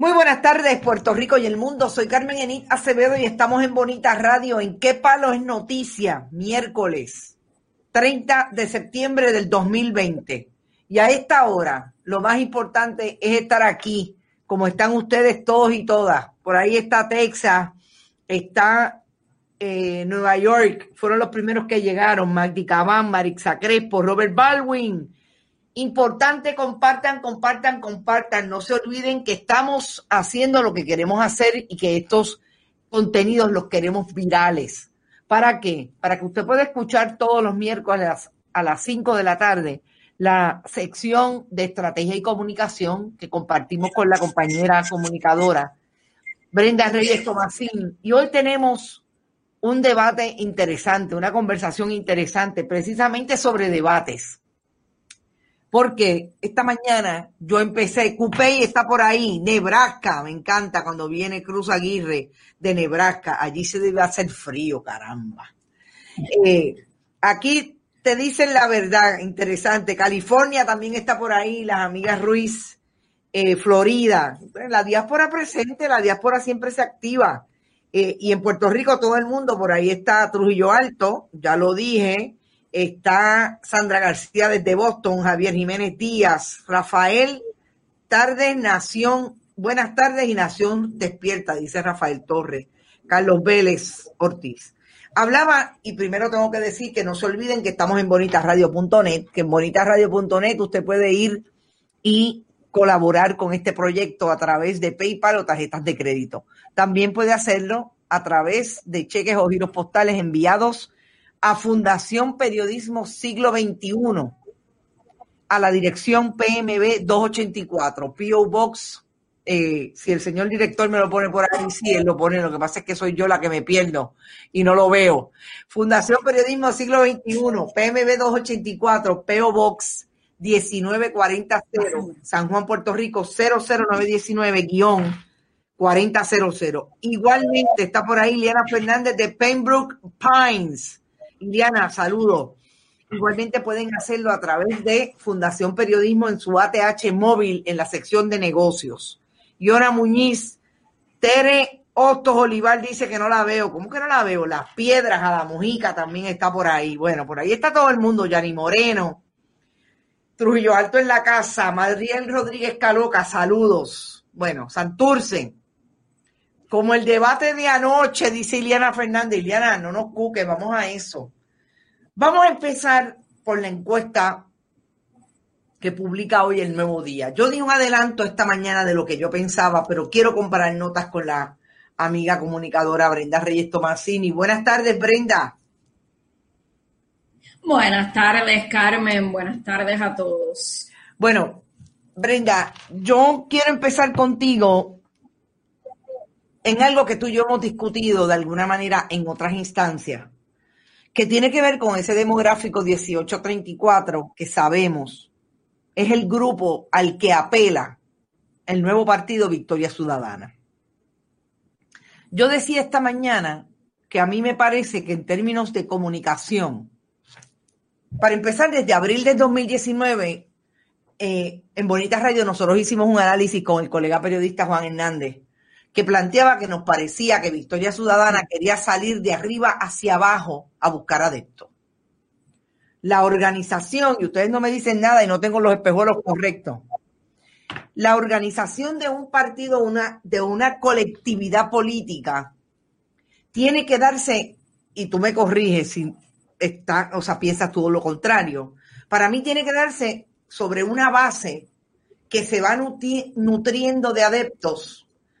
Muy buenas tardes, Puerto Rico y el mundo. Soy Carmen Enit Acevedo y estamos en Bonita Radio. ¿En qué palo es noticia? Miércoles 30 de septiembre del 2020. Y a esta hora, lo más importante es estar aquí, como están ustedes todos y todas. Por ahí está Texas, está eh, Nueva York, fueron los primeros que llegaron. Magdi Cabán, Marixa Crespo, Robert Baldwin. Importante, compartan, compartan, compartan. No se olviden que estamos haciendo lo que queremos hacer y que estos contenidos los queremos virales. ¿Para qué? Para que usted pueda escuchar todos los miércoles a las 5 de la tarde la sección de estrategia y comunicación que compartimos con la compañera comunicadora Brenda Reyes Tomasín. Y hoy tenemos un debate interesante, una conversación interesante, precisamente sobre debates porque esta mañana yo empecé, Cupey está por ahí, Nebraska, me encanta cuando viene Cruz Aguirre de Nebraska, allí se debe hacer frío, caramba. Eh, aquí te dicen la verdad, interesante, California también está por ahí, las amigas Ruiz, eh, Florida, la diáspora presente, la diáspora siempre se activa. Eh, y en Puerto Rico todo el mundo, por ahí está Trujillo Alto, ya lo dije, está Sandra García desde Boston, Javier Jiménez Díaz, Rafael Tarde Nación, buenas tardes y Nación Despierta, dice Rafael Torres, Carlos Vélez Ortiz. Hablaba, y primero tengo que decir que no se olviden que estamos en bonitasradio.net, que en bonitasradio.net usted puede ir y colaborar con este proyecto a través de PayPal o tarjetas de crédito. También puede hacerlo a través de cheques o giros postales enviados a Fundación Periodismo Siglo XXI, a la dirección PMB 284, PO Box. Eh, si el señor director me lo pone por ahí, sí, él lo pone. Lo que pasa es que soy yo la que me pierdo y no lo veo. Fundación Periodismo Siglo XXI, PMB 284, PO Box 1940, San Juan, Puerto Rico 00919-4000. Igualmente está por ahí Liana Fernández de Pembroke Pines. Indiana, saludo. Igualmente pueden hacerlo a través de Fundación Periodismo en su ATH móvil en la sección de negocios. Yona Muñiz, Tere Hostos Olivar dice que no la veo. ¿Cómo que no la veo? Las piedras a la Mujica también está por ahí. Bueno, por ahí está todo el mundo. Yani Moreno, Trujillo Alto en la casa, Madriel Rodríguez Caloca, saludos. Bueno, Santurce, como el debate de anoche, dice Iliana Fernández. Iliana, no nos cuque, vamos a eso. Vamos a empezar por la encuesta que publica hoy el Nuevo Día. Yo di un adelanto esta mañana de lo que yo pensaba, pero quiero comparar notas con la amiga comunicadora Brenda Reyes Tomasini. Buenas tardes, Brenda. Buenas tardes, Carmen. Buenas tardes a todos. Bueno, Brenda, yo quiero empezar contigo en algo que tú y yo hemos discutido de alguna manera en otras instancias, que tiene que ver con ese demográfico 1834 que sabemos es el grupo al que apela el nuevo partido Victoria Ciudadana. Yo decía esta mañana que a mí me parece que en términos de comunicación, para empezar desde abril de 2019, eh, en Bonita Radio nosotros hicimos un análisis con el colega periodista Juan Hernández que planteaba que nos parecía que Victoria Ciudadana quería salir de arriba hacia abajo a buscar adeptos. La organización, y ustedes no me dicen nada y no tengo los espejuelos correctos, la organización de un partido, una, de una colectividad política, tiene que darse, y tú me corriges si está, o sea, piensas todo lo contrario, para mí tiene que darse sobre una base que se va nutriendo de adeptos